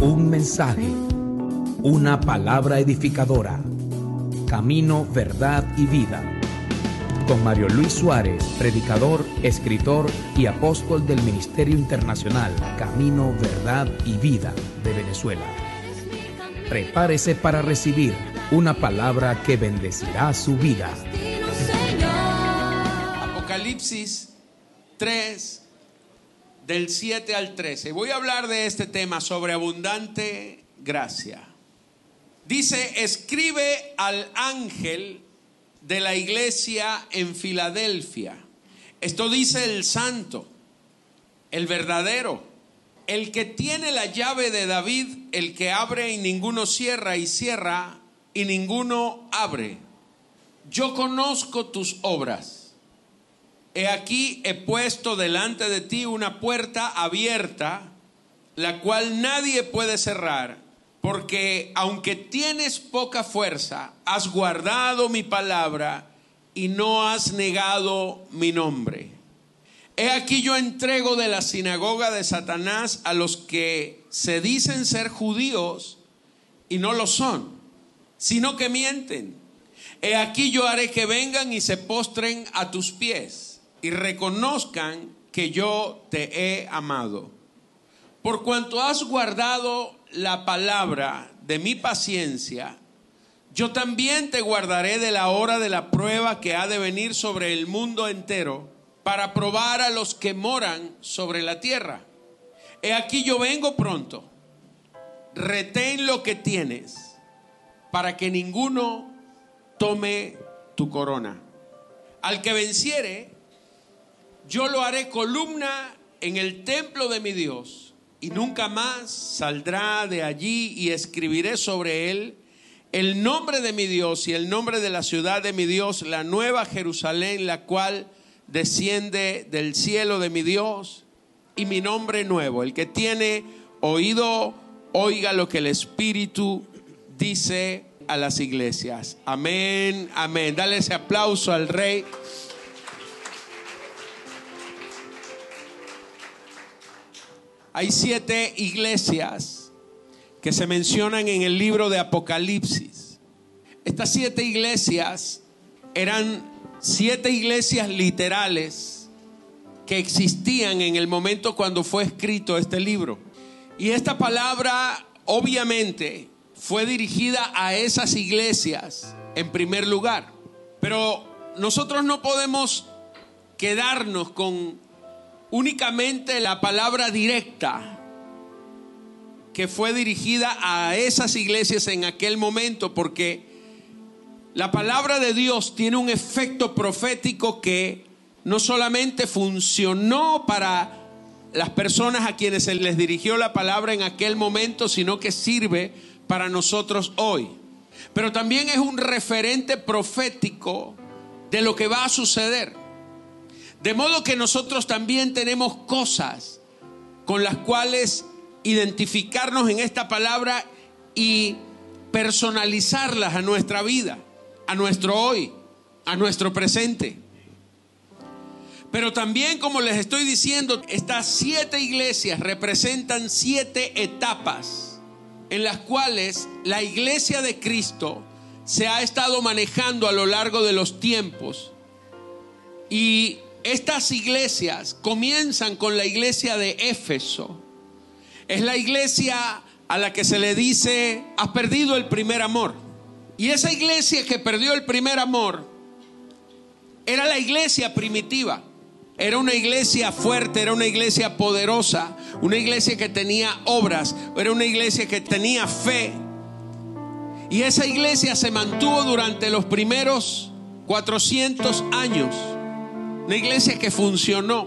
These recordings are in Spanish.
Un mensaje, una palabra edificadora. Camino, verdad y vida. Con Mario Luis Suárez, predicador, escritor y apóstol del Ministerio Internacional Camino, Verdad y Vida de Venezuela. Prepárese para recibir una palabra que bendecirá su vida. Apocalipsis 3, del 7 al 13. Voy a hablar de este tema sobre abundante gracia. Dice, escribe al ángel de la iglesia en Filadelfia. Esto dice el santo, el verdadero, el que tiene la llave de David, el que abre y ninguno cierra y cierra y ninguno abre. Yo conozco tus obras. He aquí he puesto delante de ti una puerta abierta, la cual nadie puede cerrar, porque aunque tienes poca fuerza, has guardado mi palabra y no has negado mi nombre. He aquí yo entrego de la sinagoga de Satanás a los que se dicen ser judíos y no lo son, sino que mienten. He aquí yo haré que vengan y se postren a tus pies y reconozcan que yo te he amado. Por cuanto has guardado la palabra de mi paciencia, yo también te guardaré de la hora de la prueba que ha de venir sobre el mundo entero para probar a los que moran sobre la tierra. He aquí yo vengo pronto. Retén lo que tienes para que ninguno tome tu corona. Al que venciere, yo lo haré columna en el templo de mi Dios y nunca más saldrá de allí y escribiré sobre él el nombre de mi Dios y el nombre de la ciudad de mi Dios, la nueva Jerusalén, la cual desciende del cielo de mi Dios y mi nombre nuevo. El que tiene oído, oiga lo que el Espíritu dice a las iglesias. Amén, amén. Dale ese aplauso al Rey. Hay siete iglesias que se mencionan en el libro de Apocalipsis. Estas siete iglesias eran siete iglesias literales que existían en el momento cuando fue escrito este libro. Y esta palabra obviamente fue dirigida a esas iglesias en primer lugar. Pero nosotros no podemos quedarnos con únicamente la palabra directa que fue dirigida a esas iglesias en aquel momento, porque la palabra de Dios tiene un efecto profético que no solamente funcionó para las personas a quienes se les dirigió la palabra en aquel momento, sino que sirve para nosotros hoy. Pero también es un referente profético de lo que va a suceder. De modo que nosotros también tenemos cosas con las cuales identificarnos en esta palabra y personalizarlas a nuestra vida, a nuestro hoy, a nuestro presente. Pero también, como les estoy diciendo, estas siete iglesias representan siete etapas en las cuales la iglesia de Cristo se ha estado manejando a lo largo de los tiempos. Y estas iglesias comienzan con la iglesia de Éfeso. Es la iglesia a la que se le dice, has perdido el primer amor. Y esa iglesia que perdió el primer amor era la iglesia primitiva. Era una iglesia fuerte, era una iglesia poderosa, una iglesia que tenía obras, era una iglesia que tenía fe. Y esa iglesia se mantuvo durante los primeros 400 años. Una iglesia que funcionó,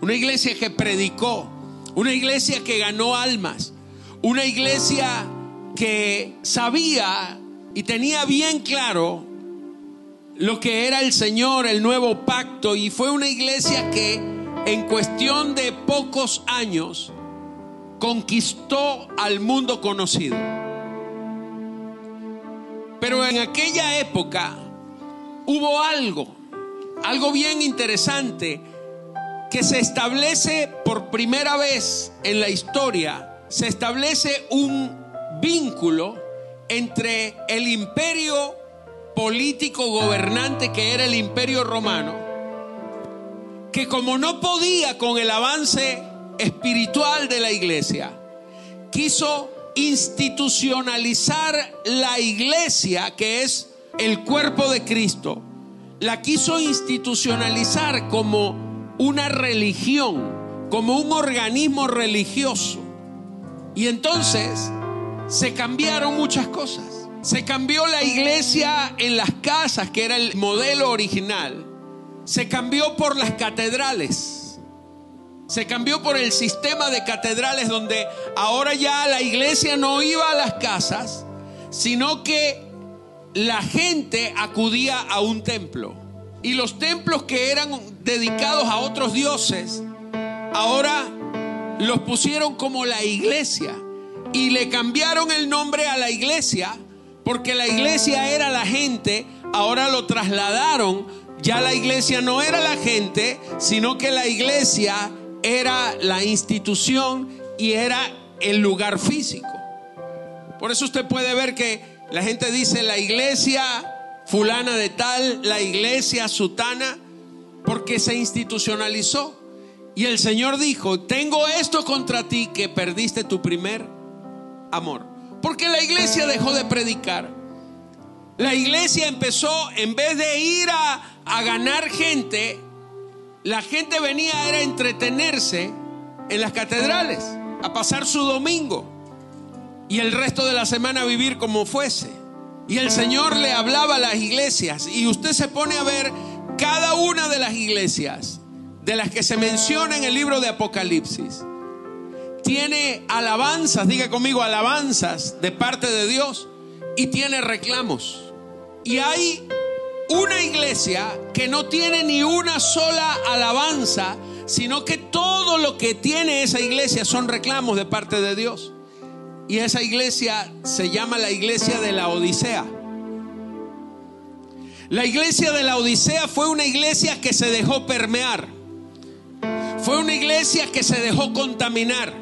una iglesia que predicó, una iglesia que ganó almas, una iglesia que sabía y tenía bien claro lo que era el Señor, el nuevo pacto, y fue una iglesia que en cuestión de pocos años conquistó al mundo conocido. Pero en aquella época hubo algo, algo bien interesante, que se establece por primera vez en la historia. Se establece un vínculo entre el imperio político gobernante que era el imperio romano, que como no podía con el avance espiritual de la iglesia, quiso institucionalizar la iglesia, que es el cuerpo de Cristo, la quiso institucionalizar como una religión, como un organismo religioso. Y entonces se cambiaron muchas cosas. Se cambió la iglesia en las casas, que era el modelo original. Se cambió por las catedrales. Se cambió por el sistema de catedrales donde ahora ya la iglesia no iba a las casas, sino que la gente acudía a un templo. Y los templos que eran dedicados a otros dioses, ahora los pusieron como la iglesia. Y le cambiaron el nombre a la iglesia, porque la iglesia era la gente, ahora lo trasladaron. Ya la iglesia no era la gente, sino que la iglesia era la institución y era el lugar físico. Por eso usted puede ver que la gente dice la iglesia fulana de tal, la iglesia sutana, porque se institucionalizó. Y el Señor dijo, tengo esto contra ti que perdiste tu primer amor. Porque la iglesia dejó de predicar. La iglesia empezó, en vez de ir a, a ganar gente, la gente venía a entretenerse en las catedrales, a pasar su domingo y el resto de la semana vivir como fuese. Y el Señor le hablaba a las iglesias y usted se pone a ver cada una de las iglesias de las que se menciona en el libro de Apocalipsis. Tiene alabanzas, diga conmigo, alabanzas de parte de Dios y tiene reclamos. Y hay una iglesia que no tiene ni una sola alabanza, sino que todo lo que tiene esa iglesia son reclamos de parte de Dios. Y esa iglesia se llama la iglesia de la Odisea. La iglesia de la Odisea fue una iglesia que se dejó permear. Fue una iglesia que se dejó contaminar.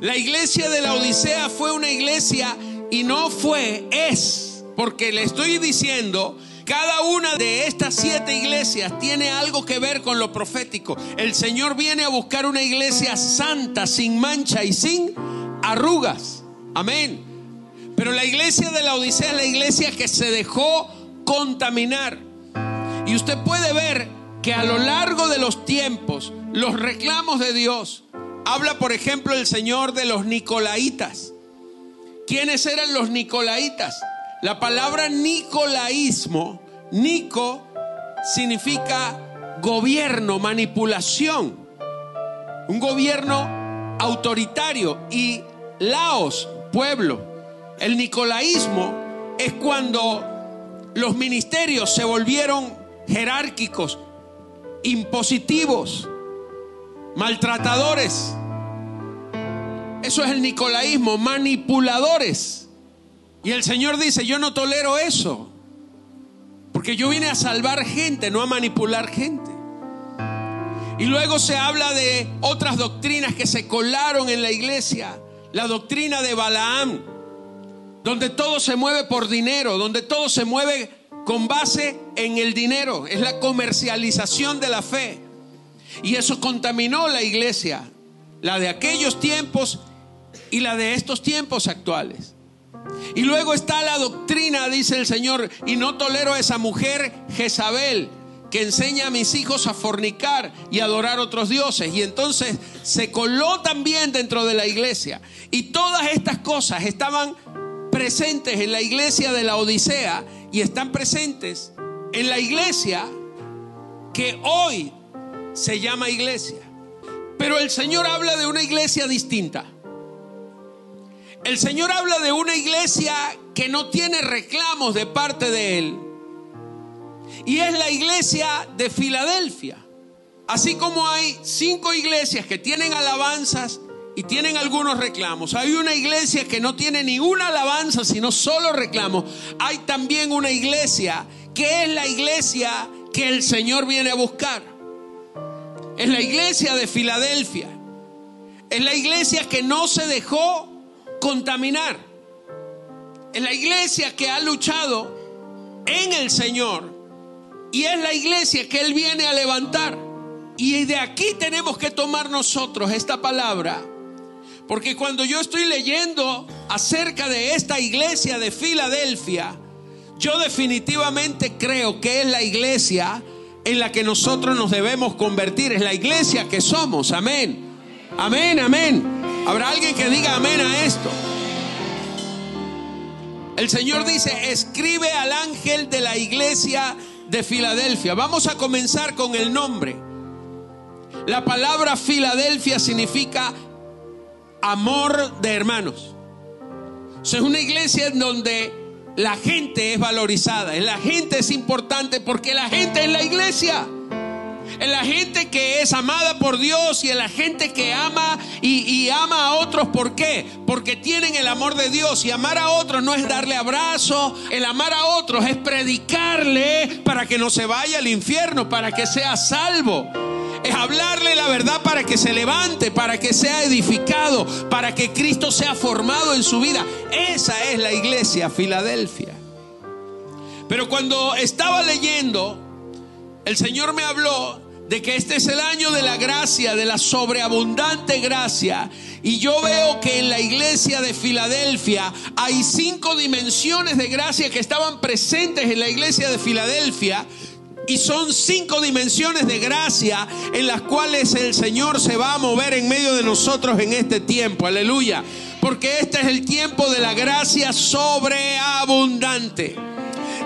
La iglesia de la Odisea fue una iglesia y no fue, es, porque le estoy diciendo, cada una de estas siete iglesias tiene algo que ver con lo profético. El Señor viene a buscar una iglesia santa, sin mancha y sin arrugas. Amén. Pero la iglesia de la Odisea es la iglesia que se dejó contaminar. Y usted puede ver que a lo largo de los tiempos, los reclamos de Dios, habla por ejemplo el Señor de los Nicolaitas. ¿Quiénes eran los Nicolaitas? La palabra Nicolaísmo, Nico, significa gobierno, manipulación. Un gobierno autoritario y Laos, pueblo. El nicolaísmo es cuando los ministerios se volvieron jerárquicos, impositivos, maltratadores. Eso es el nicolaísmo, manipuladores. Y el Señor dice, yo no tolero eso, porque yo vine a salvar gente, no a manipular gente. Y luego se habla de otras doctrinas que se colaron en la iglesia la doctrina de Balaam, donde todo se mueve por dinero, donde todo se mueve con base en el dinero, es la comercialización de la fe. Y eso contaminó la iglesia, la de aquellos tiempos y la de estos tiempos actuales. Y luego está la doctrina, dice el Señor, y no tolero a esa mujer Jezabel que enseña a mis hijos a fornicar y adorar otros dioses. Y entonces se coló también dentro de la iglesia. Y todas estas cosas estaban presentes en la iglesia de la Odisea y están presentes en la iglesia que hoy se llama iglesia. Pero el Señor habla de una iglesia distinta. El Señor habla de una iglesia que no tiene reclamos de parte de Él y es la iglesia de Filadelfia. Así como hay cinco iglesias que tienen alabanzas y tienen algunos reclamos, hay una iglesia que no tiene ninguna alabanza, sino solo reclamos. Hay también una iglesia que es la iglesia que el Señor viene a buscar. Es la iglesia de Filadelfia. Es la iglesia que no se dejó contaminar. Es la iglesia que ha luchado en el Señor. Y es la iglesia que Él viene a levantar. Y de aquí tenemos que tomar nosotros esta palabra. Porque cuando yo estoy leyendo acerca de esta iglesia de Filadelfia, yo definitivamente creo que es la iglesia en la que nosotros nos debemos convertir. Es la iglesia que somos. Amén. Amén, amén. ¿Habrá alguien que diga amén a esto? El Señor dice, escribe al ángel de la iglesia de Filadelfia. Vamos a comenzar con el nombre. La palabra Filadelfia significa amor de hermanos. es una iglesia en donde la gente es valorizada, la gente es importante porque la gente es la iglesia. En la gente que es amada por Dios y en la gente que ama y, ama a otros. ¿Por qué? Porque tienen el amor de Dios. Y amar a otros no es darle abrazo. El amar a otros es predicarle para que no se vaya al infierno, para que sea salvo es hablarle la verdad para que se levante, para que sea edificado, para que Cristo sea formado en su vida. Esa es la iglesia Filadelfia. Pero cuando estaba leyendo, el Señor me habló de que este es el año de la gracia, de la sobreabundante gracia. Y yo veo que en la iglesia de Filadelfia hay cinco dimensiones de gracia que estaban presentes en la iglesia de Filadelfia y son cinco dimensiones de gracia en las cuales el Señor se va a mover en medio de nosotros en este tiempo. Aleluya. Porque este es el tiempo de la gracia sobreabundante.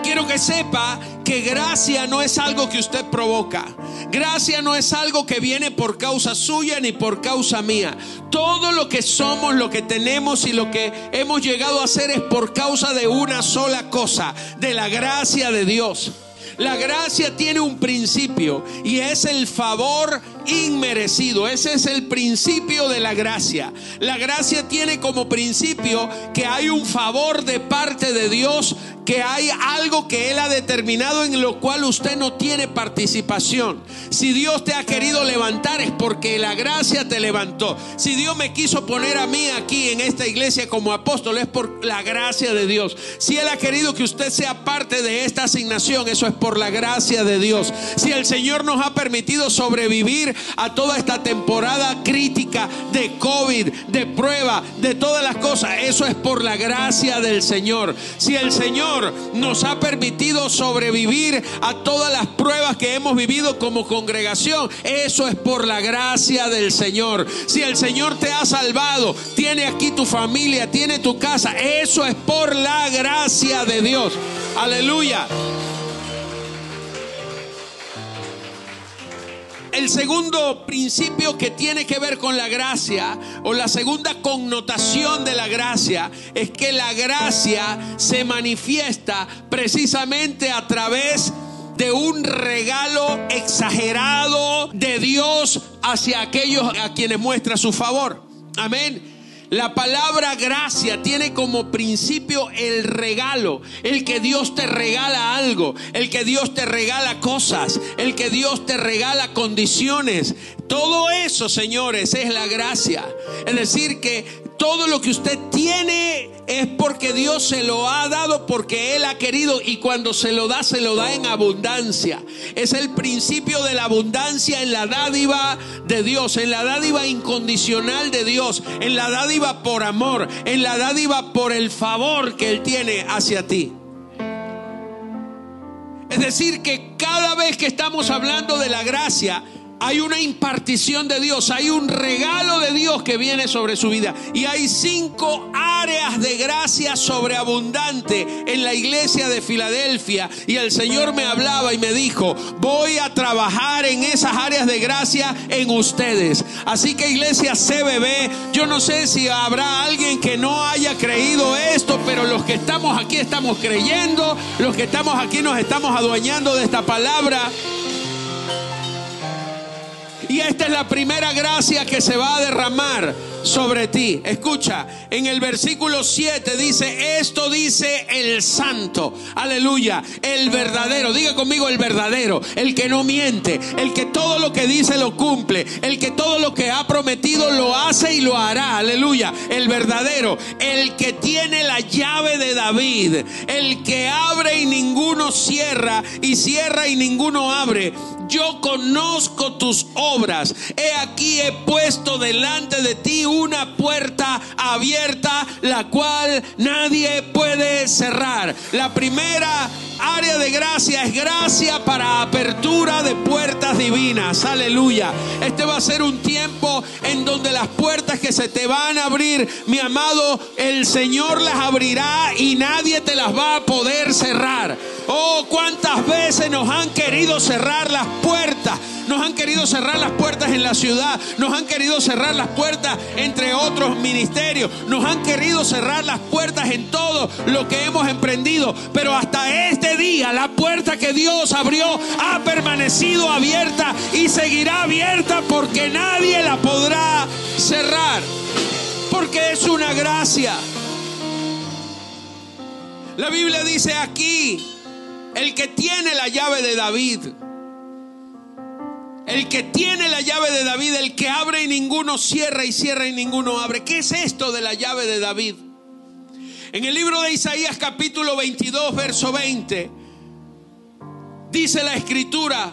Quiero que sepa que gracia no es algo que usted provoca. Gracia no es algo que viene por causa suya ni por causa mía. Todo lo que somos, lo que tenemos y lo que hemos llegado a hacer es por causa de una sola cosa, de la gracia de Dios. La gracia tiene un principio y es el favor inmerecido. Ese es el principio de la gracia. La gracia tiene como principio que hay un favor de parte de Dios, que hay algo que Él ha determinado en lo cual usted no tiene participación. Si Dios te ha querido levantar es porque la gracia te levantó. Si Dios me quiso poner a mí aquí en esta iglesia como apóstol es por la gracia de Dios. Si Él ha querido que usted sea parte de esta asignación, eso es por la gracia de Dios. Si el Señor nos ha permitido sobrevivir a toda esta temporada crítica de COVID, de prueba, de todas las cosas. Eso es por la gracia del Señor. Si el Señor nos ha permitido sobrevivir a todas las pruebas que hemos vivido como congregación, eso es por la gracia del Señor. Si el Señor te ha salvado, tiene aquí tu familia, tiene tu casa, eso es por la gracia de Dios. Aleluya. El segundo principio que tiene que ver con la gracia o la segunda connotación de la gracia es que la gracia se manifiesta precisamente a través de un regalo exagerado de Dios hacia aquellos a quienes muestra su favor. Amén. La palabra gracia tiene como principio el regalo, el que Dios te regala algo, el que Dios te regala cosas, el que Dios te regala condiciones. Todo eso, señores, es la gracia. Es decir, que todo lo que usted tiene es porque Dios se lo ha dado, porque Él ha querido y cuando se lo da, se lo da en abundancia. Es el principio de la abundancia en la dádiva de Dios, en la dádiva incondicional de Dios, en la dádiva por amor, en la dádiva por el favor que Él tiene hacia ti. Es decir, que cada vez que estamos hablando de la gracia, hay una impartición de Dios, hay un regalo de Dios que viene sobre su vida. Y hay cinco áreas de gracia sobreabundante en la iglesia de Filadelfia. Y el Señor me hablaba y me dijo, voy a trabajar en esas áreas de gracia en ustedes. Así que iglesia CBB, yo no sé si habrá alguien que no haya creído esto, pero los que estamos aquí estamos creyendo, los que estamos aquí nos estamos adueñando de esta palabra. Y esta es la primera gracia que se va a derramar sobre ti. Escucha, en el versículo 7 dice, esto dice el santo, aleluya, el verdadero, diga conmigo el verdadero, el que no miente, el que todo lo que dice lo cumple, el que todo lo que ha prometido lo hace y lo hará, aleluya, el verdadero, el que tiene la llave de David, el que abre y ninguno cierra y cierra y ninguno abre. Yo conozco tus obras. He aquí he puesto delante de ti una puerta abierta, la cual nadie puede cerrar. La primera área de gracia es gracia para apertura de puertas divinas. Aleluya. Este va a ser un tiempo en donde las puertas que se te van a abrir, mi amado, el Señor las abrirá y nadie te las va a poder cerrar. Oh, cuántas veces nos han querido cerrar las puertas. Nos han querido cerrar las puertas en la ciudad. Nos han querido cerrar las puertas entre otros ministerios. Nos han querido cerrar las puertas en todo lo que hemos emprendido. Pero hasta este día la puerta que Dios abrió ha permanecido abierta y seguirá abierta porque nadie la podrá cerrar. Porque es una gracia. La Biblia dice aquí, el que tiene la llave de David, el que tiene la llave de David, el que abre y ninguno cierra y cierra y ninguno abre. ¿Qué es esto de la llave de David? En el libro de Isaías capítulo 22, verso 20, dice la escritura,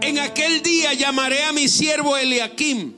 en aquel día llamaré a mi siervo Eliakim,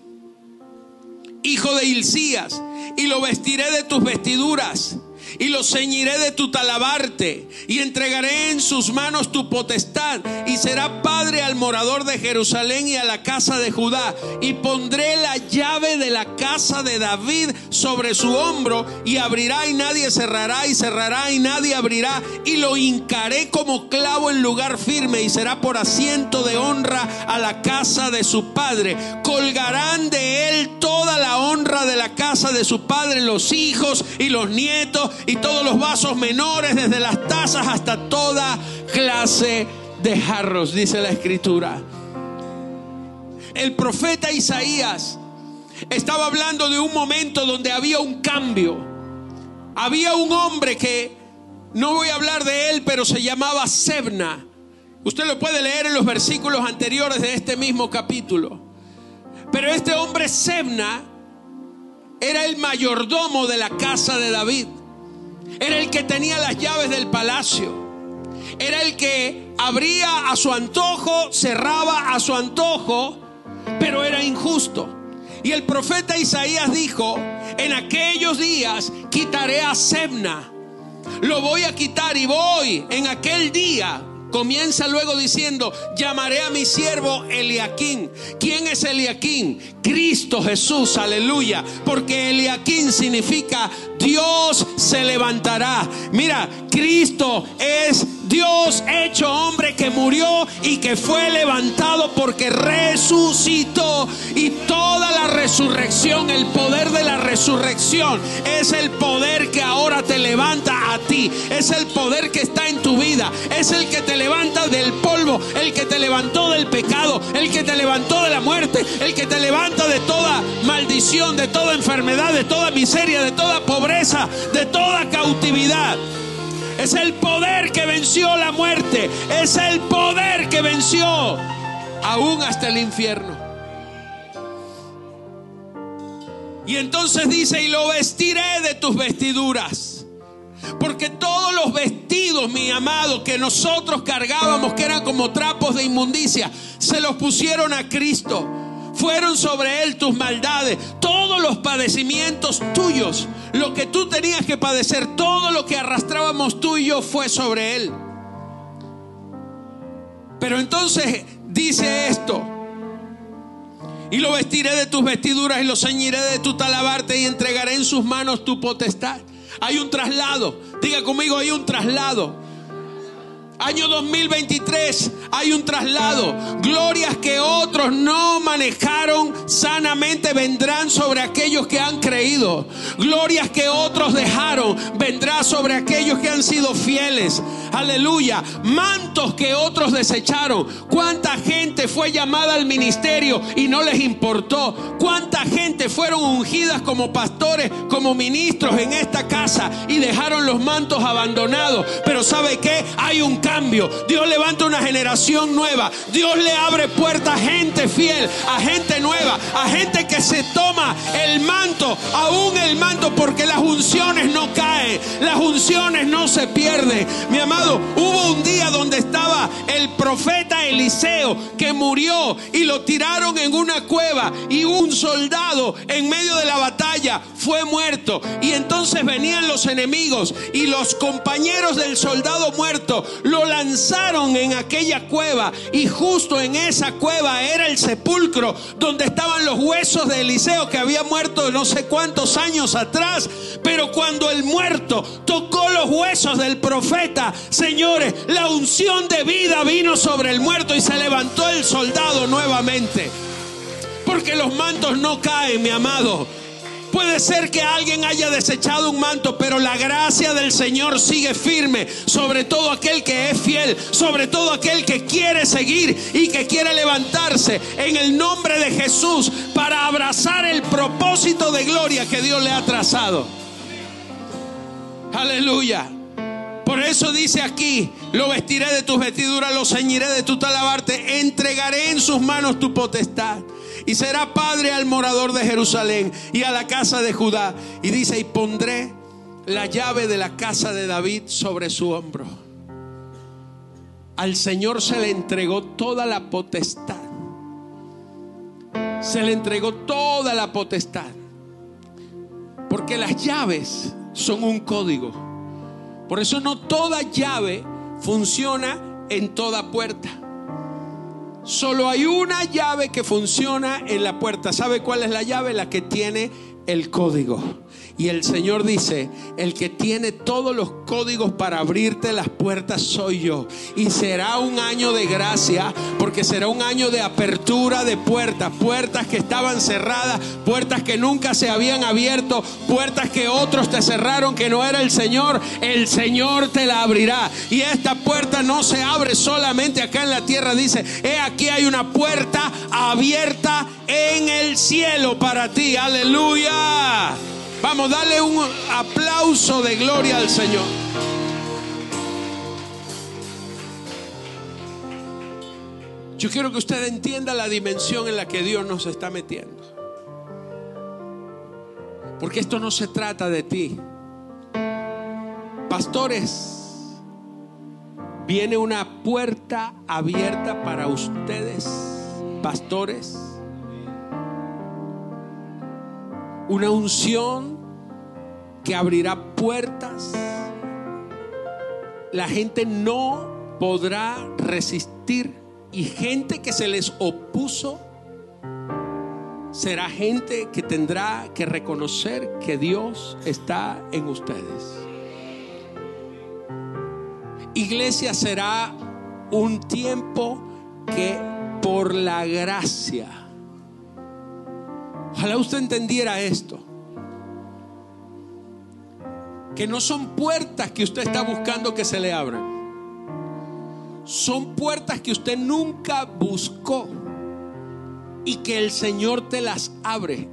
hijo de Hilcías, y lo vestiré de tus vestiduras y lo ceñiré de tu talabarte y entregaré en sus manos tu potestad y será padre al morador de Jerusalén y a la casa de Judá y pondré la llave de la casa de David sobre su hombro y abrirá y nadie cerrará y cerrará y nadie abrirá y lo hincaré como clavo en lugar firme y será por asiento de honra a la casa de su padre. Colgarán de él toda la honra de la casa de su padre los hijos y los nietos y todos los vasos menores, desde las tazas hasta toda clase de jarros, dice la escritura. El profeta Isaías estaba hablando de un momento donde había un cambio. Había un hombre que, no voy a hablar de él, pero se llamaba Sebna. Usted lo puede leer en los versículos anteriores de este mismo capítulo. Pero este hombre Sebna era el mayordomo de la casa de David. Era el que tenía las llaves del palacio. Era el que abría a su antojo, cerraba a su antojo, pero era injusto. Y el profeta Isaías dijo, en aquellos días quitaré a Sebna. Lo voy a quitar y voy en aquel día Comienza luego diciendo, llamaré a mi siervo Eliaquín. ¿Quién es Eliaquín? Cristo Jesús, aleluya. Porque Eliaquín significa Dios se levantará. Mira, Cristo es Dios hecho hombre que murió y que fue levantado porque resucitó. Y toda la resurrección, el poder de la resurrección, es el poder que ahora te levanta a ti. Es el poder que está en tu vida. Es el que te levanta del polvo, el que te levantó del pecado, el que te levantó de la muerte, el que te levanta de toda maldición, de toda enfermedad, de toda miseria, de toda pobreza, de toda cautividad. Es el poder que venció la muerte. Es el poder que venció aún hasta el infierno. Y entonces dice, y lo vestiré de tus vestiduras. Porque todos los vestidos, mi amado, que nosotros cargábamos, que eran como trapos de inmundicia, se los pusieron a Cristo fueron sobre él tus maldades, todos los padecimientos tuyos, lo que tú tenías que padecer, todo lo que arrastrábamos tú y yo fue sobre él. Pero entonces dice esto, y lo vestiré de tus vestiduras y lo ceñiré de tu talabarte y entregaré en sus manos tu potestad. Hay un traslado, diga conmigo, hay un traslado. Año 2023 hay un traslado. Glorias que otros no manejaron sanamente vendrán sobre aquellos que han creído. Glorias que otros dejaron vendrá sobre aquellos que han sido fieles. Aleluya. Mantos que otros desecharon. ¿Cuánta gente fue llamada al ministerio y no les importó? ¿Cuánta gente fueron ungidas como pastores, como ministros en esta casa y dejaron los mantos abandonados? Pero ¿sabe qué? Hay un cambio. Dios levanta una generación nueva. Dios le abre puertas a gente fiel, a gente nueva, a gente que se toma el manto, aún el manto, porque las unciones no caen, las unciones no se pierden. Mi amado, hubo un día donde estaba el profeta Eliseo que murió y lo tiraron en una cueva y un soldado en medio de la batalla fue muerto. Y entonces venían los enemigos y los compañeros del soldado muerto lo lanzaron en aquella cueva y justo en esa cueva era el sepulcro donde estaban los huesos de Eliseo que había muerto no sé cuántos años atrás. Pero cuando el muerto tocó los huesos del profeta, señores, la unción de vida vino sobre el muerto y se levantó el soldado nuevamente. Porque los mantos no caen, mi amado. Puede ser que alguien haya desechado un manto, pero la gracia del Señor sigue firme sobre todo aquel que es fiel, sobre todo aquel que quiere seguir y que quiere levantarse en el nombre de Jesús para abrazar el propósito de gloria que Dios le ha trazado. Aleluya. Por eso dice aquí, lo vestiré de tus vestiduras, lo ceñiré de tu talabarte, entregaré en sus manos tu potestad y será padre al morador de Jerusalén y a la casa de Judá. Y dice, y pondré la llave de la casa de David sobre su hombro. Al Señor se le entregó toda la potestad. Se le entregó toda la potestad. Porque las llaves son un código. Por eso no toda llave funciona en toda puerta. Solo hay una llave que funciona en la puerta. ¿Sabe cuál es la llave? La que tiene el código. Y el Señor dice, el que tiene todos los códigos para abrirte las puertas soy yo. Y será un año de gracia, porque será un año de apertura de puertas, puertas que estaban cerradas, puertas que nunca se habían abierto, puertas que otros te cerraron, que no era el Señor. El Señor te la abrirá. Y esta puerta no se abre solamente acá en la tierra, dice, he aquí hay una puerta abierta en el cielo para ti. Aleluya. Vamos, dale un aplauso de gloria al Señor. Yo quiero que usted entienda la dimensión en la que Dios nos está metiendo. Porque esto no se trata de ti. Pastores, viene una puerta abierta para ustedes, pastores una unción que abrirá puertas. La gente no podrá resistir y gente que se les opuso será gente que tendrá que reconocer que Dios está en ustedes. Iglesia será un tiempo que por la gracia Ojalá usted entendiera esto. Que no son puertas que usted está buscando que se le abran. Son puertas que usted nunca buscó y que el Señor te las abre.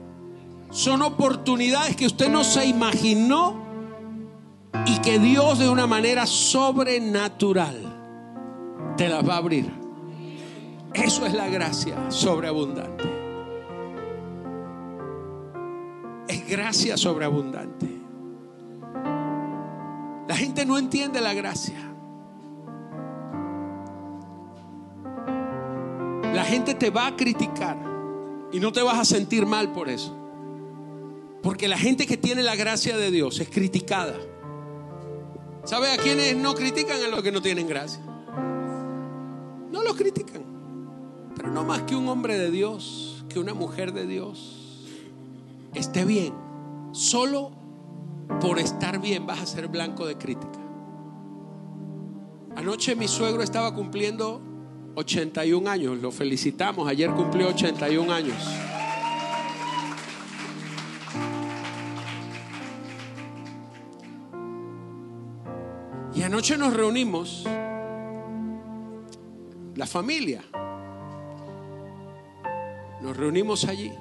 Son oportunidades que usted no se imaginó y que Dios de una manera sobrenatural te las va a abrir. Eso es la gracia sobreabundante. es gracia sobreabundante. La gente no entiende la gracia. La gente te va a criticar y no te vas a sentir mal por eso. Porque la gente que tiene la gracia de Dios es criticada. ¿Sabe a quienes no critican a los que no tienen gracia? No los critican. Pero no más que un hombre de Dios, que una mujer de Dios esté bien, solo por estar bien vas a ser blanco de crítica. Anoche mi suegro estaba cumpliendo 81 años. Lo felicitamos. Ayer cumplió 81 años. Y anoche nos reunimos, la familia. Nos reunimos allí.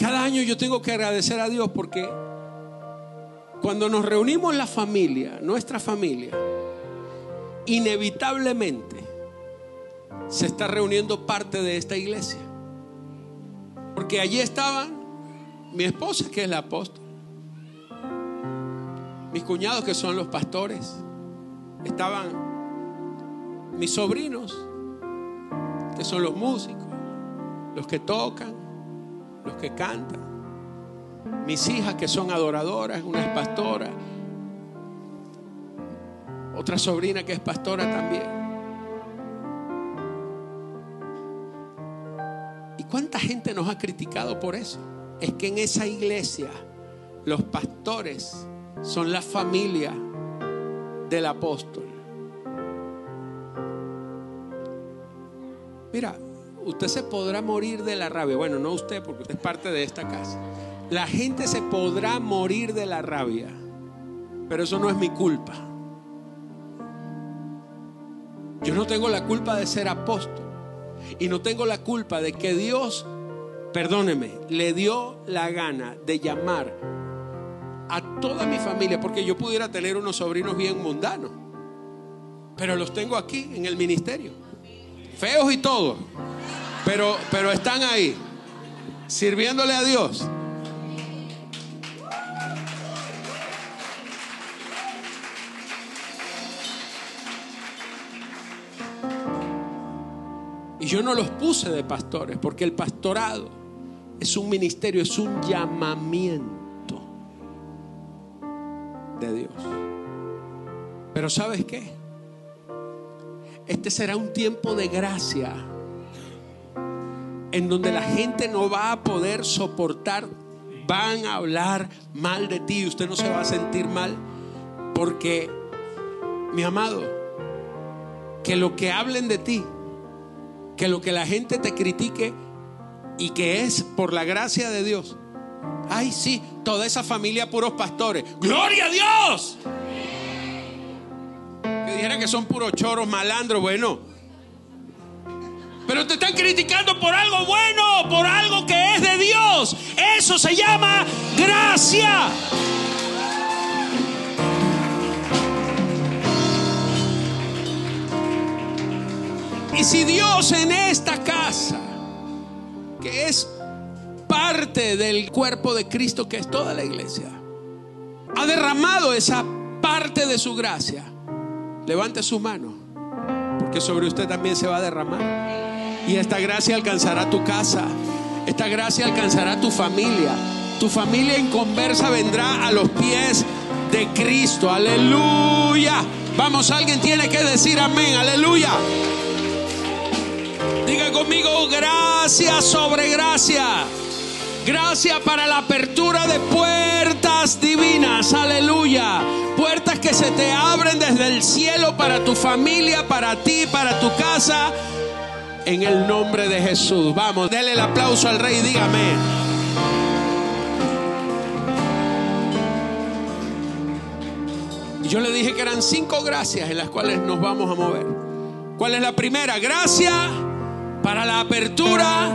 Cada año yo tengo que agradecer a Dios porque cuando nos reunimos la familia, nuestra familia, inevitablemente se está reuniendo parte de esta iglesia. Porque allí estaban mi esposa, que es la apóstol, mis cuñados, que son los pastores, estaban mis sobrinos, que son los músicos, los que tocan, los que cantan, mis hijas, que son adoradoras, una es pastora, otra sobrina que es pastora también. ¿Y cuánta gente nos ha criticado por eso? Es que en esa iglesia los pastores son la familia del apóstol. Mira, usted se podrá morir de la rabia. Bueno, no usted, porque usted es parte de esta casa. La gente se podrá morir de la rabia, pero eso no es mi culpa. Yo no tengo la culpa de ser apóstol. Y no tengo la culpa de que Dios, perdóneme, le dio la gana de llamar a toda mi familia, porque yo pudiera tener unos sobrinos bien mundanos, pero los tengo aquí en el ministerio, feos y todo, pero, pero están ahí, sirviéndole a Dios. Y yo no los puse de pastores, porque el pastorado es un ministerio, es un llamamiento de Dios. Pero ¿sabes qué? Este será un tiempo de gracia en donde la gente no va a poder soportar, van a hablar mal de ti, usted no se va a sentir mal, porque, mi amado, que lo que hablen de ti, que lo que la gente te critique y que es por la gracia de Dios. Ay, sí, toda esa familia puros pastores. ¡Gloria a Dios! Que dijera que son puros choros, malandros, bueno. Pero te están criticando por algo bueno, por algo que es de Dios. Eso se llama gracia. Y si Dios en esta casa, que es parte del cuerpo de Cristo, que es toda la iglesia, ha derramado esa parte de su gracia, levante su mano, porque sobre usted también se va a derramar. Y esta gracia alcanzará tu casa, esta gracia alcanzará tu familia. Tu familia en conversa vendrá a los pies de Cristo. Aleluya. Vamos, alguien tiene que decir amén. Aleluya. Diga conmigo, gracias sobre gracia. Gracias para la apertura de puertas divinas. Aleluya. Puertas que se te abren desde el cielo para tu familia, para ti, para tu casa. En el nombre de Jesús. Vamos, déle el aplauso al rey. Dígame. Yo le dije que eran cinco gracias en las cuales nos vamos a mover. ¿Cuál es la primera? Gracia para la apertura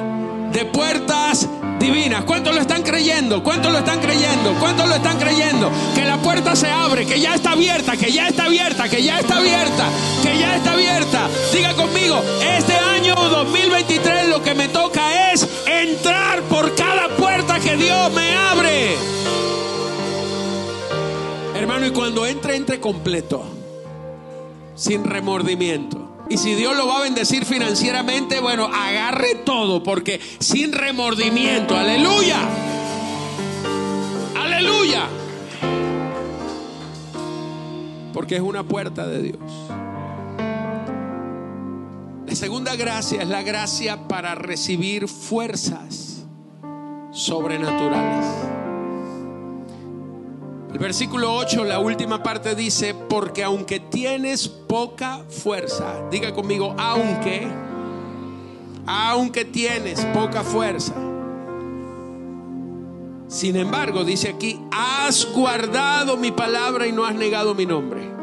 de puertas divinas. ¿Cuántos lo están creyendo? ¿Cuántos lo están creyendo? ¿Cuántos lo están creyendo? Que la puerta se abre, que ya está abierta, que ya está abierta, que ya está abierta, que ya está abierta. Diga conmigo, este año 2023 lo que me toca es entrar por cada puerta que Dios me abre. Hermano, y cuando entre, entre completo, sin remordimiento. Y si Dios lo va a bendecir financieramente, bueno, agarre todo, porque sin remordimiento, aleluya. Aleluya. Porque es una puerta de Dios. La segunda gracia es la gracia para recibir fuerzas sobrenaturales. El versículo 8, la última parte dice, porque aunque tienes poca fuerza, diga conmigo, aunque, aunque tienes poca fuerza. Sin embargo, dice aquí, has guardado mi palabra y no has negado mi nombre.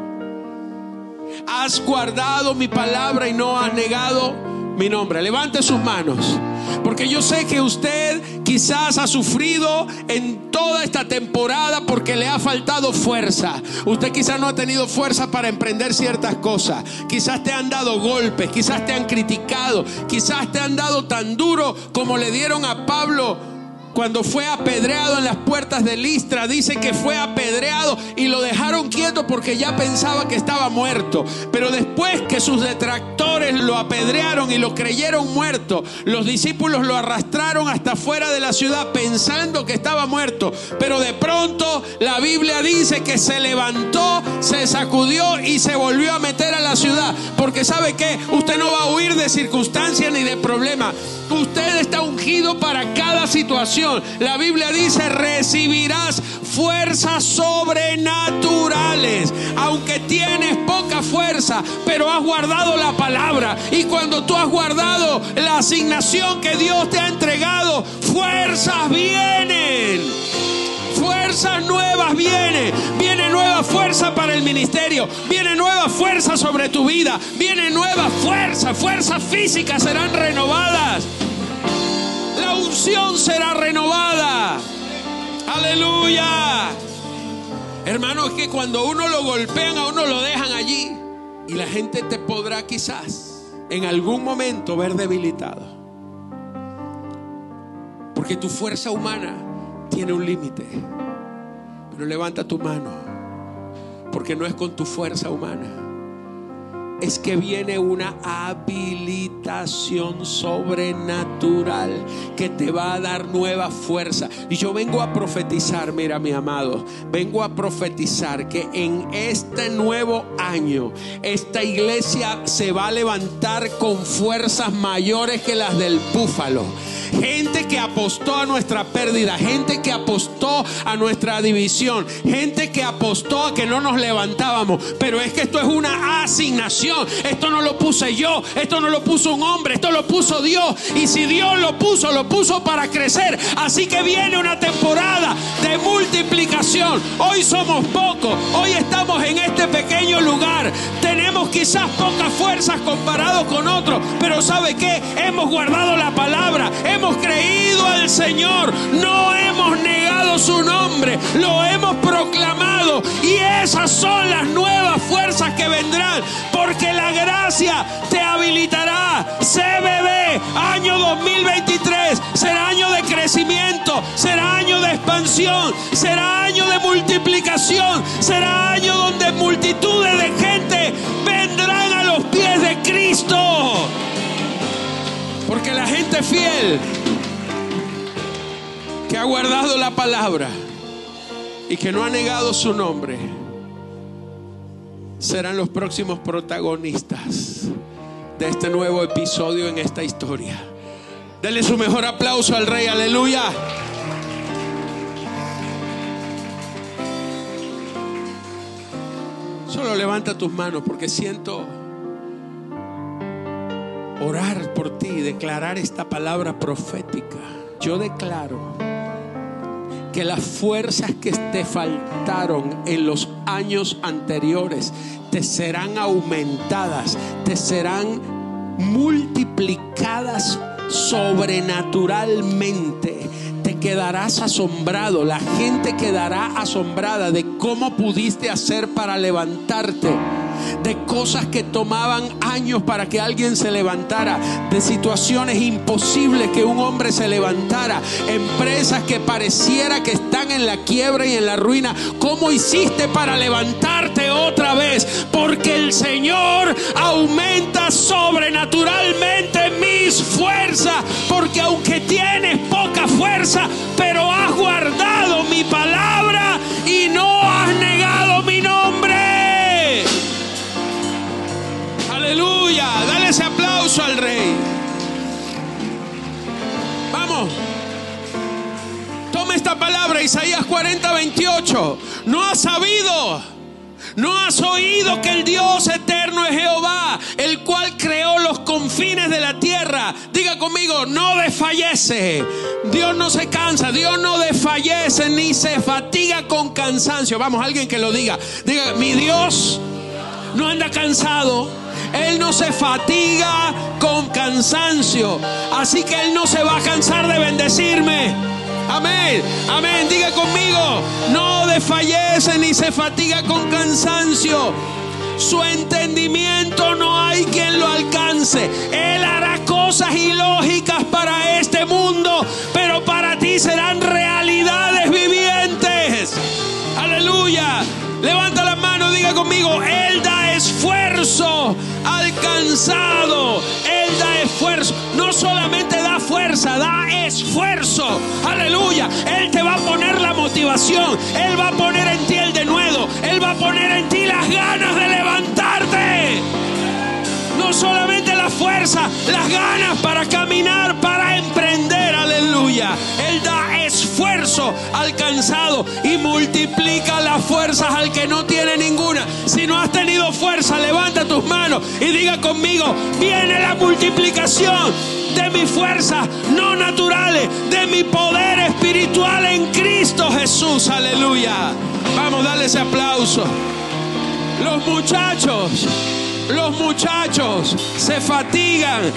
Has guardado mi palabra y no has negado mi nombre. Levante sus manos. Porque yo sé que usted quizás ha sufrido en toda esta temporada porque le ha faltado fuerza. Usted quizás no ha tenido fuerza para emprender ciertas cosas. Quizás te han dado golpes, quizás te han criticado, quizás te han dado tan duro como le dieron a Pablo cuando fue apedreado en las puertas de Listra, dice que fue apedreado y lo dejaron quieto porque ya pensaba que estaba muerto. Pero después que sus detractores lo apedrearon y lo creyeron muerto, los discípulos lo arrastraron hasta fuera de la ciudad pensando que estaba muerto. Pero de pronto la Biblia dice que se levantó, se sacudió y se volvió a meter a la ciudad. Porque sabe que usted no va a huir de circunstancias ni de problemas. Usted está ungido para cada situación. La Biblia dice, recibirás fuerzas sobrenaturales. Aunque tienes poca fuerza, pero has guardado la palabra. Y cuando tú has guardado la asignación que Dios te ha entregado, fuerzas vienen fuerzas nuevas vienen. Viene nueva fuerza para el ministerio. Viene nueva fuerza sobre tu vida. Viene nueva fuerza. Fuerzas físicas serán renovadas. Unción será renovada. Aleluya. Hermano, es que cuando uno lo golpean, a uno lo dejan allí. Y la gente te podrá quizás en algún momento ver debilitado. Porque tu fuerza humana tiene un límite. Pero levanta tu mano, porque no es con tu fuerza humana. Es que viene una habilitación sobrenatural que te va a dar nueva fuerza. Y yo vengo a profetizar, mira mi amado, vengo a profetizar que en este nuevo año esta iglesia se va a levantar con fuerzas mayores que las del búfalo gente que apostó a nuestra pérdida, gente que apostó a nuestra división, gente que apostó a que no nos levantábamos. Pero es que esto es una asignación. Esto no lo puse yo, esto no lo puso un hombre, esto lo puso Dios. Y si Dios lo puso, lo puso para crecer. Así que viene una temporada de multiplicación. Hoy somos pocos, hoy estamos en este pequeño lugar. Tenemos quizás pocas fuerzas comparados con otros, pero ¿sabe qué? Hemos guardado la palabra, hemos creído al Señor, no hemos negado su nombre, lo hemos proclamado y esas son las nuevas fuerzas que vendrán, porque la gracia te habilitará. CBB, año 2023, será año de crecimiento, será año de expansión, será año de multiplicación, será año donde multitudes de gente vendrán a los pies de Cristo. Porque la gente fiel que ha guardado la palabra y que no ha negado su nombre serán los próximos protagonistas de este nuevo episodio en esta historia. Denle su mejor aplauso al rey, aleluya. Solo levanta tus manos porque siento orar por ti declarar esta palabra profética. Yo declaro que las fuerzas que te faltaron en los años anteriores te serán aumentadas, te serán multiplicadas sobrenaturalmente. Te quedarás asombrado, la gente quedará asombrada de cómo pudiste hacer para levantarte de cosas que tomaban años para que alguien se levantara, de situaciones imposibles que un hombre se levantara, empresas que pareciera que están en la quiebra y en la ruina. ¿Cómo hiciste para levantarte otra vez? Porque el Señor aumenta sobrenaturalmente mis fuerzas, porque aunque tienes poca fuerza, pero has guardado al rey. Vamos. Toma esta palabra, Isaías 40, 28. No has sabido ¿No has oído que el Dios eterno es Jehová, el cual creó los confines de la tierra? Diga conmigo, no desfallece. Dios no se cansa, Dios no desfallece ni se fatiga con cansancio. Vamos, alguien que lo diga. Diga, mi Dios no anda cansado. Él no se fatiga con cansancio. Así que Él no se va a cansar de bendecirme. Amén, amén. Diga conmigo, no desfallece ni se fatiga con cansancio. Su entendimiento no hay quien lo alcance. Él hará cosas ilógicas para este mundo, pero para ti serán realidades vivientes. Aleluya. Levanta la mano, diga conmigo, Él da esfuerzo alcanzado. Él da esfuerzo. No solamente da fuerza, da esfuerzo. Aleluya. Él te va a poner la motivación. Él va a poner en ti el denuedo. Él va a poner en ti las ganas de levantarte. No solamente la fuerza, las ganas para caminar, para emprender. Aleluya. Alcanzado y multiplica las fuerzas al que no tiene ninguna. Si no has tenido fuerza, levanta tus manos y diga conmigo, viene la multiplicación de mis fuerzas no naturales, de mi poder espiritual en Cristo Jesús. Aleluya. Vamos a darle ese aplauso. Los muchachos, los muchachos se fatigan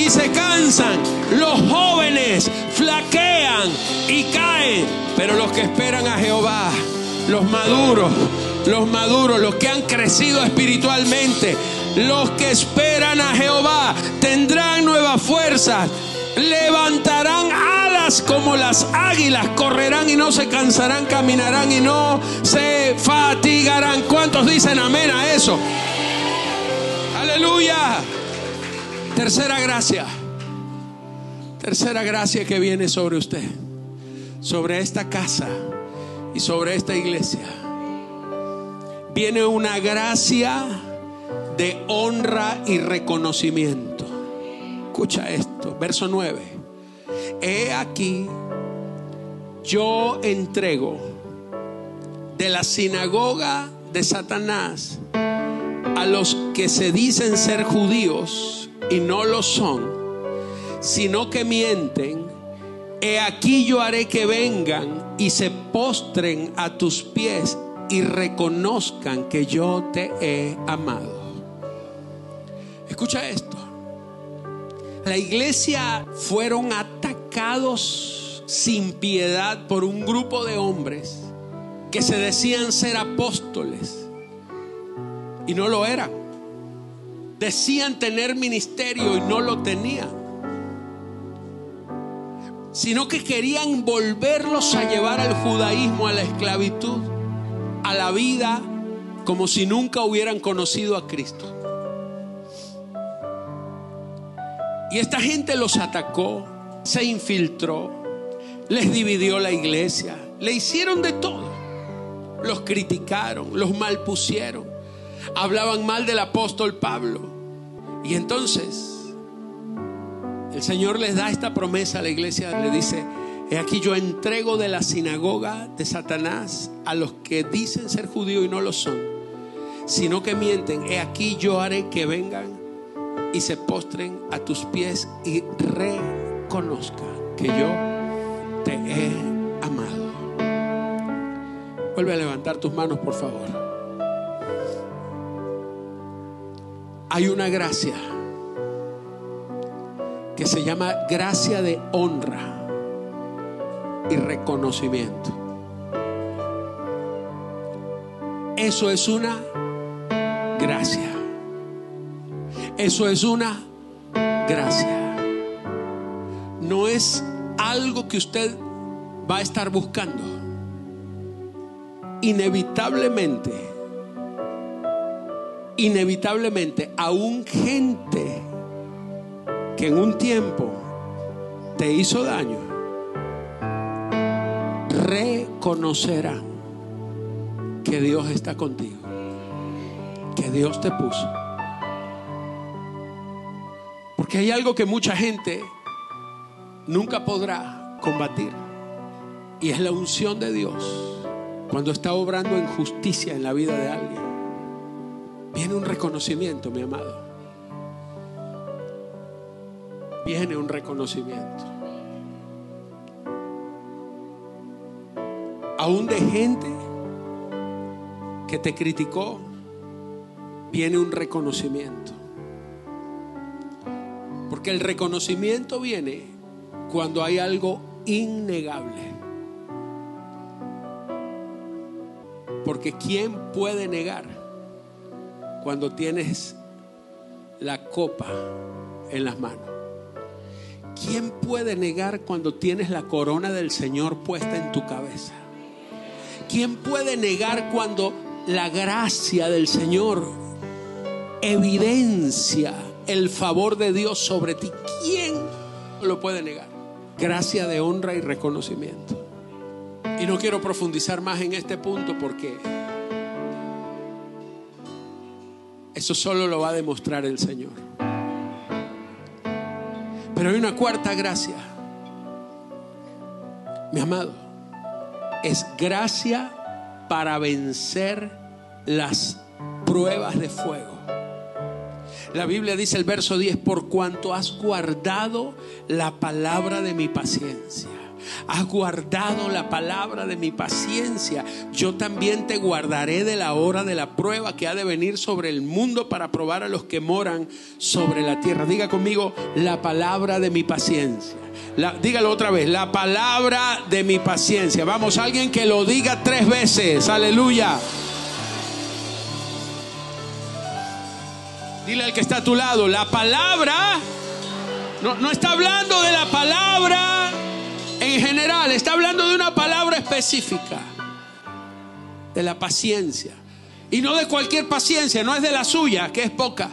y se cansan. Los jóvenes flaquean y caen. Pero los que esperan a Jehová, los maduros, los maduros, los que han crecido espiritualmente, los que esperan a Jehová, tendrán nuevas fuerzas. Levantarán alas como las águilas, correrán y no se cansarán, caminarán y no se fatigarán. ¿Cuántos dicen amén a eso? Aleluya. Tercera gracia. Tercera gracia que viene sobre usted, sobre esta casa y sobre esta iglesia. Viene una gracia de honra y reconocimiento. Escucha esto, verso 9. He aquí, yo entrego de la sinagoga de Satanás a los que se dicen ser judíos y no lo son, sino que mienten, he aquí yo haré que vengan y se postren a tus pies y reconozcan que yo te he amado. Escucha esto. La iglesia fueron atacados sin piedad por un grupo de hombres que se decían ser apóstoles y no lo eran. Decían tener ministerio y no lo tenían. Sino que querían volverlos a llevar al judaísmo, a la esclavitud, a la vida, como si nunca hubieran conocido a Cristo. Y esta gente los atacó, se infiltró, les dividió la iglesia, le hicieron de todo. Los criticaron, los malpusieron hablaban mal del apóstol Pablo. Y entonces el Señor les da esta promesa a la iglesia, le dice, he aquí yo entrego de la sinagoga de Satanás a los que dicen ser judíos y no lo son, sino que mienten, he aquí yo haré que vengan y se postren a tus pies y reconozcan que yo te he amado. Vuelve a levantar tus manos, por favor. Hay una gracia que se llama gracia de honra y reconocimiento. Eso es una gracia. Eso es una gracia. No es algo que usted va a estar buscando. Inevitablemente inevitablemente aún gente que en un tiempo te hizo daño, reconocerán que Dios está contigo, que Dios te puso. Porque hay algo que mucha gente nunca podrá combatir. Y es la unción de Dios cuando está obrando en justicia en la vida de alguien. Viene un reconocimiento, mi amado. Viene un reconocimiento. Aún de gente que te criticó, viene un reconocimiento. Porque el reconocimiento viene cuando hay algo innegable. Porque ¿quién puede negar cuando tienes la copa en las manos? ¿Quién puede negar cuando tienes la corona del Señor puesta en tu cabeza? ¿Quién puede negar cuando la gracia del Señor evidencia el favor de Dios sobre ti? ¿Quién lo puede negar? Gracia de honra y reconocimiento. Y no quiero profundizar más en este punto porque eso solo lo va a demostrar el Señor. Pero hay una cuarta gracia. Mi amado, es gracia para vencer las pruebas de fuego. La Biblia dice el verso 10, por cuanto has guardado la palabra de mi paciencia. Has guardado la palabra de mi paciencia. Yo también te guardaré de la hora de la prueba que ha de venir sobre el mundo para probar a los que moran sobre la tierra. Diga conmigo la palabra de mi paciencia. dígalo otra vez, la palabra de mi paciencia. Vamos, alguien que lo diga tres veces. Aleluya. Dile al que está a tu lado, la palabra, no, no está hablando de la palabra en general, está hablando de una palabra específica, de la paciencia. Y no de cualquier paciencia, no es de la suya, que es poca.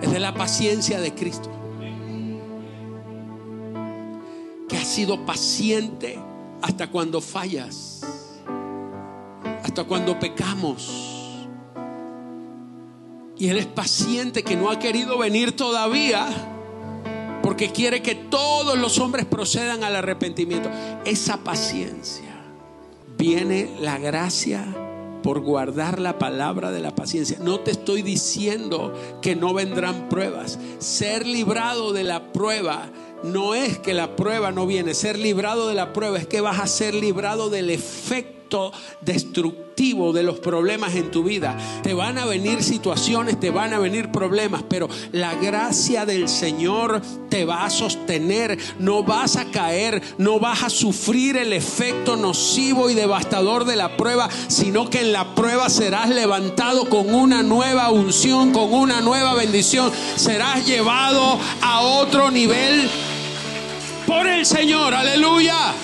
Es de la paciencia de Cristo. Que ha sido paciente hasta cuando fallas, hasta cuando pecamos. Y Él es paciente que no ha querido venir todavía porque quiere que todos los hombres procedan al arrepentimiento. Esa paciencia viene la gracia por guardar la palabra de la paciencia. No te estoy diciendo que no vendrán pruebas. Ser librado de la prueba no es que la prueba no viene. Ser librado de la prueba es que vas a ser librado del destructivo de los problemas en tu vida. Te van a venir situaciones, te van a venir problemas, pero la gracia del Señor te va a sostener. No vas a caer, no vas a sufrir el efecto nocivo y devastador de la prueba, sino que en la prueba serás levantado con una nueva unción, con una nueva bendición. Serás llevado a otro nivel por el Señor. Aleluya.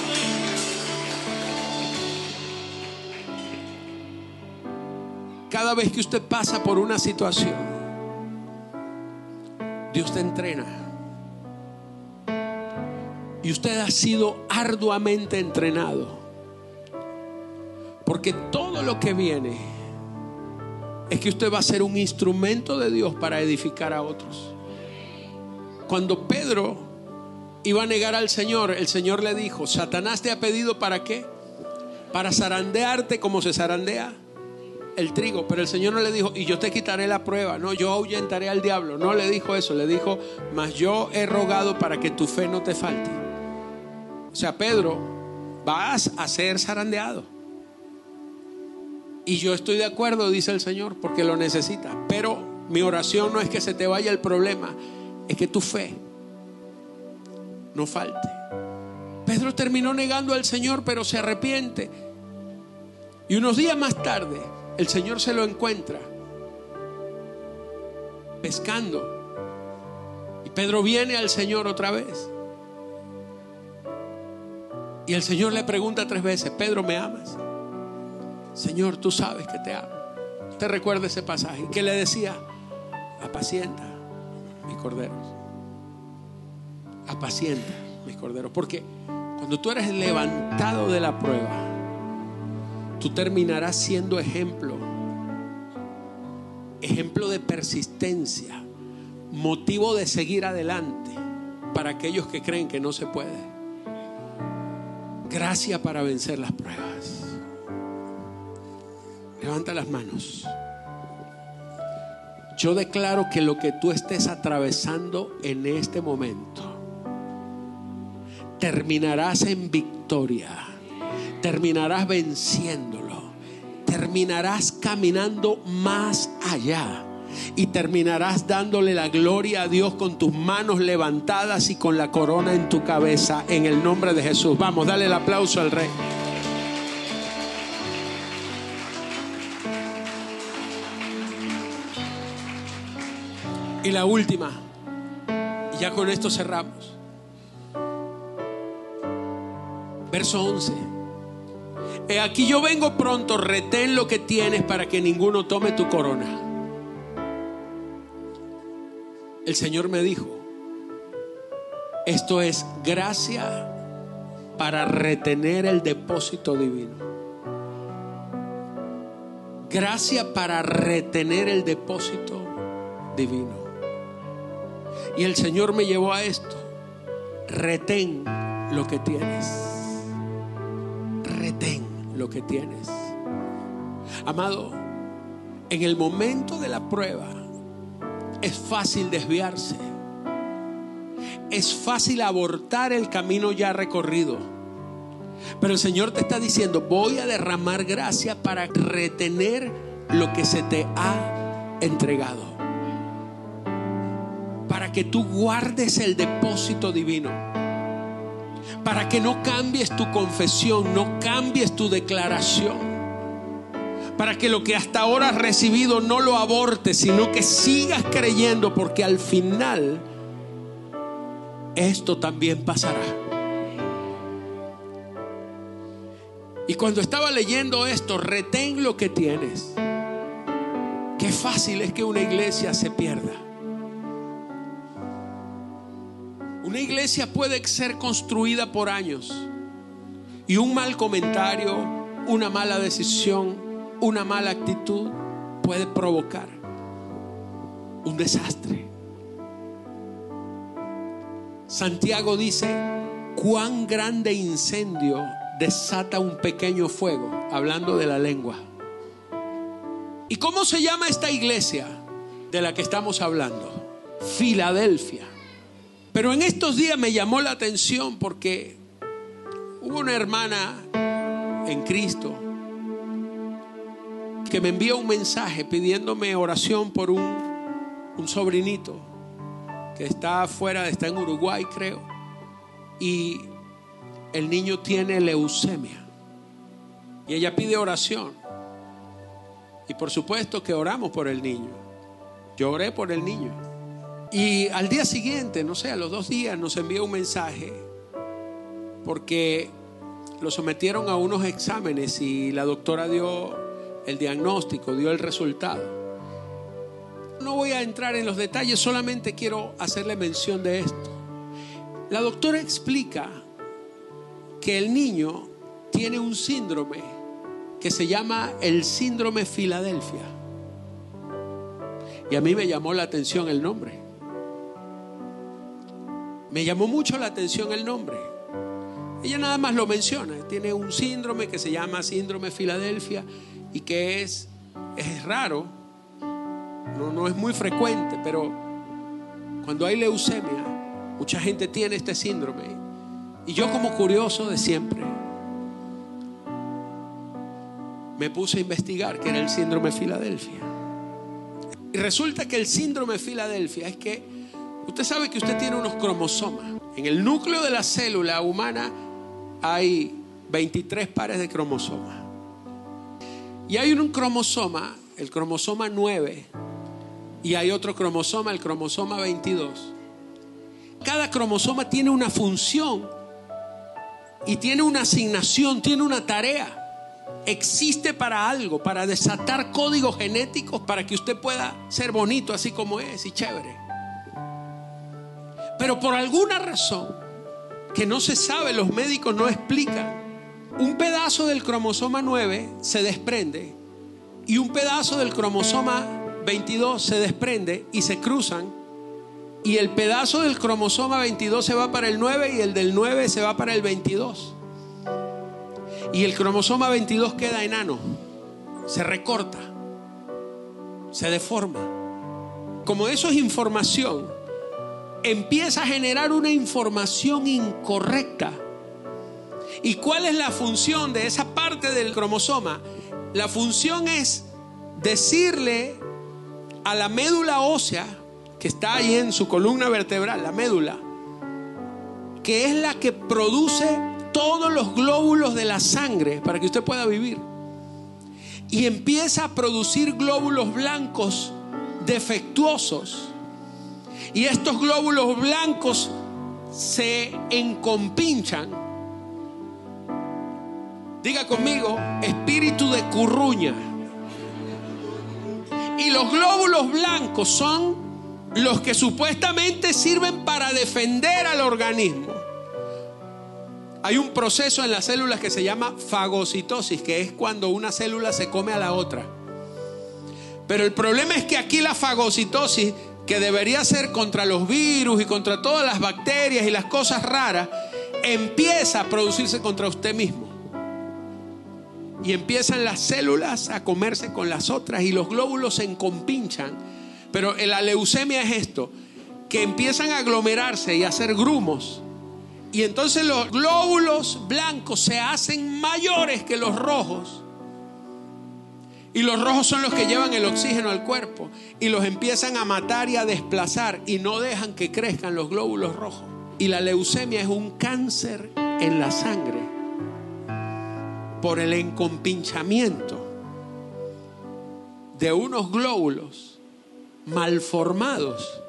Cada vez que usted pasa por una situación, Dios te entrena. Y usted ha sido arduamente entrenado. Porque todo lo que viene es que usted va a ser un instrumento de Dios para edificar a otros. Cuando Pedro iba a negar al Señor, el Señor le dijo, Satanás te ha pedido para qué? Para zarandearte como se zarandea el trigo, pero el Señor no le dijo, y yo te quitaré la prueba, no, yo ahuyentaré al diablo, no le dijo eso, le dijo, mas yo he rogado para que tu fe no te falte. O sea, Pedro, vas a ser zarandeado. Y yo estoy de acuerdo, dice el Señor, porque lo necesita. Pero mi oración no es que se te vaya el problema, es que tu fe no falte. Pedro terminó negando al Señor, pero se arrepiente. Y unos días más tarde, el Señor se lo encuentra pescando. Y Pedro viene al Señor otra vez. Y el Señor le pregunta tres veces, Pedro, ¿me amas? Señor, tú sabes que te amo. ¿Te recuerda ese pasaje? Que le decía, apacienta mis corderos. Apacienta mis corderos. Porque cuando tú eres levantado de la prueba, tú terminarás siendo ejemplo. Ejemplo de persistencia, motivo de seguir adelante para aquellos que creen que no se puede. Gracia para vencer las pruebas. Levanta las manos. Yo declaro que lo que tú estés atravesando en este momento, terminarás en victoria, terminarás venciéndolo, terminarás caminando más allá y terminarás dándole la gloria a Dios con tus manos levantadas y con la corona en tu cabeza en el nombre de Jesús. Vamos, dale el aplauso al rey. Y la última, y ya con esto cerramos. Verso 11. He aquí yo vengo pronto, retén lo que tienes para que ninguno tome tu corona. El Señor me dijo, esto es gracia para retener el depósito divino. Gracia para retener el depósito divino. Y el Señor me llevó a esto. Retén lo que tienes. Retén lo que tienes. Amado, en el momento de la prueba es fácil desviarse. Es fácil abortar el camino ya recorrido. Pero el Señor te está diciendo, voy a derramar gracia para retener lo que se te ha entregado para que tú guardes el depósito divino. Para que no cambies tu confesión, no cambies tu declaración. Para que lo que hasta ahora has recibido no lo abortes, sino que sigas creyendo, porque al final esto también pasará. Y cuando estaba leyendo esto, retén lo que tienes. Qué fácil es que una iglesia se pierda. Una iglesia puede ser construida por años y un mal comentario, una mala decisión, una mala actitud puede provocar un desastre. Santiago dice, cuán grande incendio desata un pequeño fuego, hablando de la lengua. ¿Y cómo se llama esta iglesia de la que estamos hablando? Filadelfia. Pero en estos días me llamó la atención porque hubo una hermana en Cristo que me envió un mensaje pidiéndome oración por un, un sobrinito que está afuera, está en Uruguay creo, y el niño tiene leucemia. Y ella pide oración. Y por supuesto que oramos por el niño. Yo oré por el niño. Y al día siguiente, no sé, a los dos días nos envió un mensaje porque lo sometieron a unos exámenes y la doctora dio el diagnóstico, dio el resultado. No voy a entrar en los detalles, solamente quiero hacerle mención de esto. La doctora explica que el niño tiene un síndrome que se llama el síndrome Filadelfia. Y a mí me llamó la atención el nombre. Me llamó mucho la atención el nombre. Ella nada más lo menciona. Tiene un síndrome que se llama síndrome Filadelfia y que es, es raro. No, no es muy frecuente, pero cuando hay leucemia, mucha gente tiene este síndrome. Y yo como curioso de siempre, me puse a investigar qué era el síndrome Filadelfia. Y resulta que el síndrome Filadelfia es que Usted sabe que usted tiene unos cromosomas. En el núcleo de la célula humana hay 23 pares de cromosomas. Y hay un cromosoma, el cromosoma 9, y hay otro cromosoma, el cromosoma 22. Cada cromosoma tiene una función y tiene una asignación, tiene una tarea. Existe para algo, para desatar códigos genéticos para que usted pueda ser bonito así como es y chévere. Pero por alguna razón que no se sabe, los médicos no explican, un pedazo del cromosoma 9 se desprende y un pedazo del cromosoma 22 se desprende y se cruzan y el pedazo del cromosoma 22 se va para el 9 y el del 9 se va para el 22. Y el cromosoma 22 queda enano, se recorta, se deforma. Como eso es información, empieza a generar una información incorrecta. ¿Y cuál es la función de esa parte del cromosoma? La función es decirle a la médula ósea que está ahí en su columna vertebral, la médula, que es la que produce todos los glóbulos de la sangre para que usted pueda vivir. Y empieza a producir glóbulos blancos defectuosos. Y estos glóbulos blancos se encompanchan. Diga conmigo, espíritu de curruña. Y los glóbulos blancos son los que supuestamente sirven para defender al organismo. Hay un proceso en las células que se llama fagocitosis, que es cuando una célula se come a la otra. Pero el problema es que aquí la fagocitosis, que debería ser contra los virus y contra todas las bacterias y las cosas raras, empieza a producirse contra usted mismo. Y empiezan las células a comerse con las otras y los glóbulos se encompanchan. Pero la leucemia es esto, que empiezan a aglomerarse y a hacer grumos y entonces los glóbulos blancos se hacen mayores que los rojos. Y los rojos son los que llevan el oxígeno al cuerpo. Y los empiezan a matar y a desplazar. Y no dejan que crezcan los glóbulos rojos. Y la leucemia es un cáncer en la sangre. Por el encompinchamiento de unos glóbulos malformados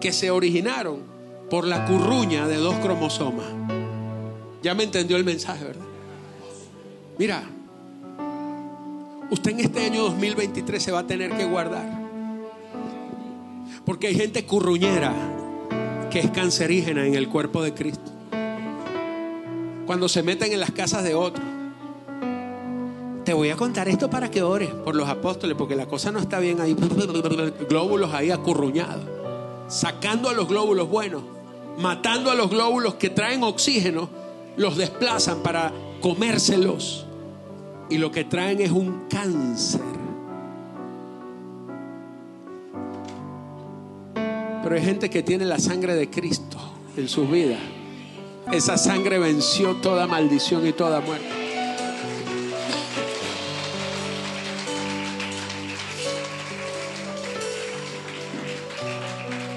que se originaron por la curruña de dos cromosomas. Ya me entendió el mensaje, ¿verdad? Mira, usted en este año 2023 se va a tener que guardar. Porque hay gente curruñera que es cancerígena en el cuerpo de Cristo. Cuando se meten en las casas de otros. Te voy a contar esto para que ores por los apóstoles, porque la cosa no está bien ahí. Glóbulos ahí acurruñados. Sacando a los glóbulos buenos matando a los glóbulos que traen oxígeno, los desplazan para comérselos. Y lo que traen es un cáncer. Pero hay gente que tiene la sangre de Cristo en su vida. Esa sangre venció toda maldición y toda muerte.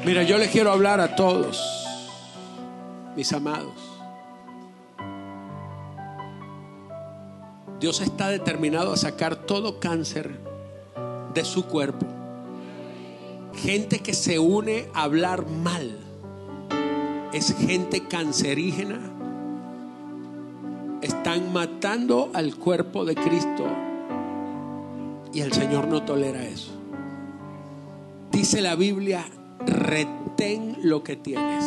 Mira, yo les quiero hablar a todos mis amados. Dios está determinado a sacar todo cáncer de su cuerpo. Gente que se une a hablar mal es gente cancerígena. Están matando al cuerpo de Cristo y el Señor no tolera eso. Dice la Biblia, retén lo que tienes.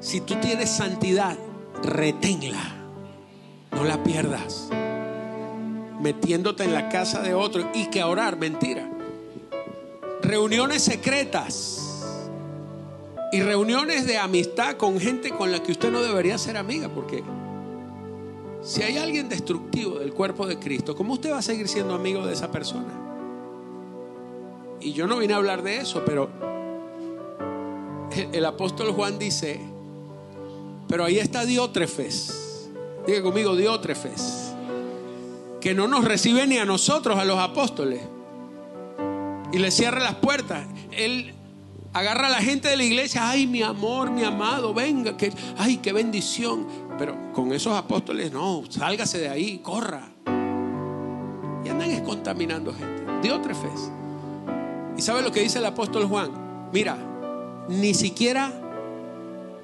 Si tú tienes santidad, reténla. No la pierdas. Metiéndote en la casa de otro y que orar, mentira. Reuniones secretas y reuniones de amistad con gente con la que usted no debería ser amiga, porque si hay alguien destructivo del cuerpo de Cristo, ¿cómo usted va a seguir siendo amigo de esa persona? Y yo no vine a hablar de eso, pero el apóstol Juan dice, pero ahí está Diótrefes. Diga conmigo, Diótrefes. Que no nos recibe ni a nosotros, a los apóstoles. Y le cierra las puertas. Él agarra a la gente de la iglesia. Ay, mi amor, mi amado, venga. Que, ay, qué bendición. Pero con esos apóstoles, no, sálgase de ahí, corra. Y andan contaminando gente. Diótrefes. ¿Y sabe lo que dice el apóstol Juan? Mira, ni siquiera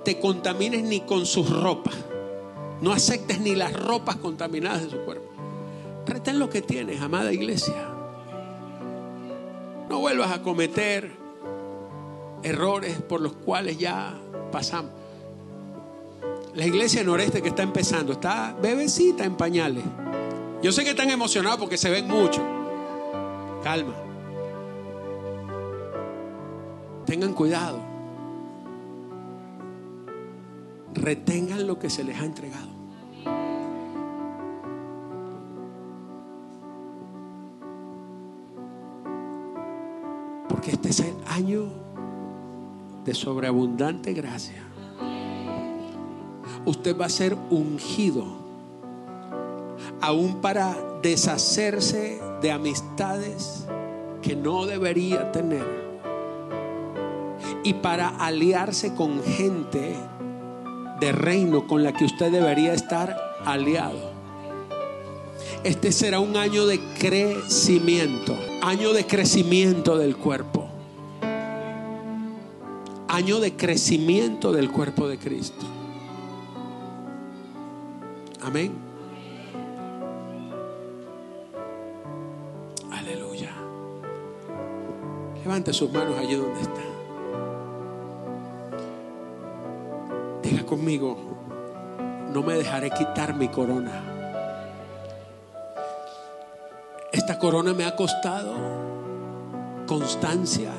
te contamines ni con sus ropas. No aceptes ni las ropas contaminadas de su cuerpo. Retén lo que tienes, amada iglesia. No vuelvas a cometer errores por los cuales ya pasamos. La iglesia noreste que está empezando está bebecita en pañales. Yo sé que están emocionados porque se ven mucho. Calma. Tengan cuidado. retengan lo que se les ha entregado. Porque este es el año de sobreabundante gracia. Usted va a ser ungido aún para deshacerse de amistades que no debería tener y para aliarse con gente de reino con la que usted debería estar aliado. Este será un año de crecimiento, año de crecimiento del cuerpo, año de crecimiento del cuerpo de Cristo. Amén. Aleluya. Levante sus manos allí donde está. Diga conmigo, no me dejaré quitar mi corona. Esta corona me ha costado constancia,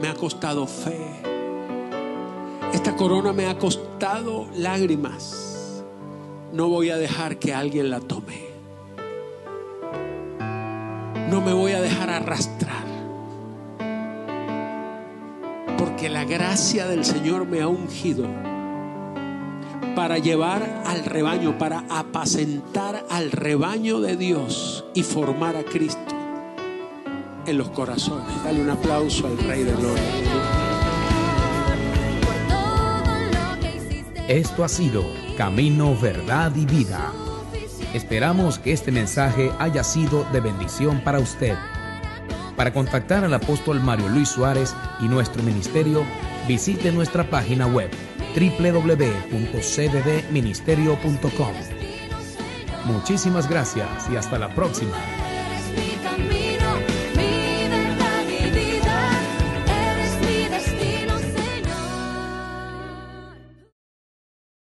me ha costado fe. Esta corona me ha costado lágrimas no voy a dejar que alguien la tome. No me voy a dejar arrastrar. Porque la gracia del Señor me ha ungido para llevar al rebaño, para apacentar al rebaño de Dios y formar a Cristo en los corazones. Dale un aplauso al Rey de Gloria. Esto ha sido Camino, Verdad y Vida. Esperamos que este mensaje haya sido de bendición para usted. Para contactar al apóstol Mario Luis Suárez y nuestro ministerio, visite nuestra página web www.cddministerio.com. Muchísimas gracias y hasta la próxima.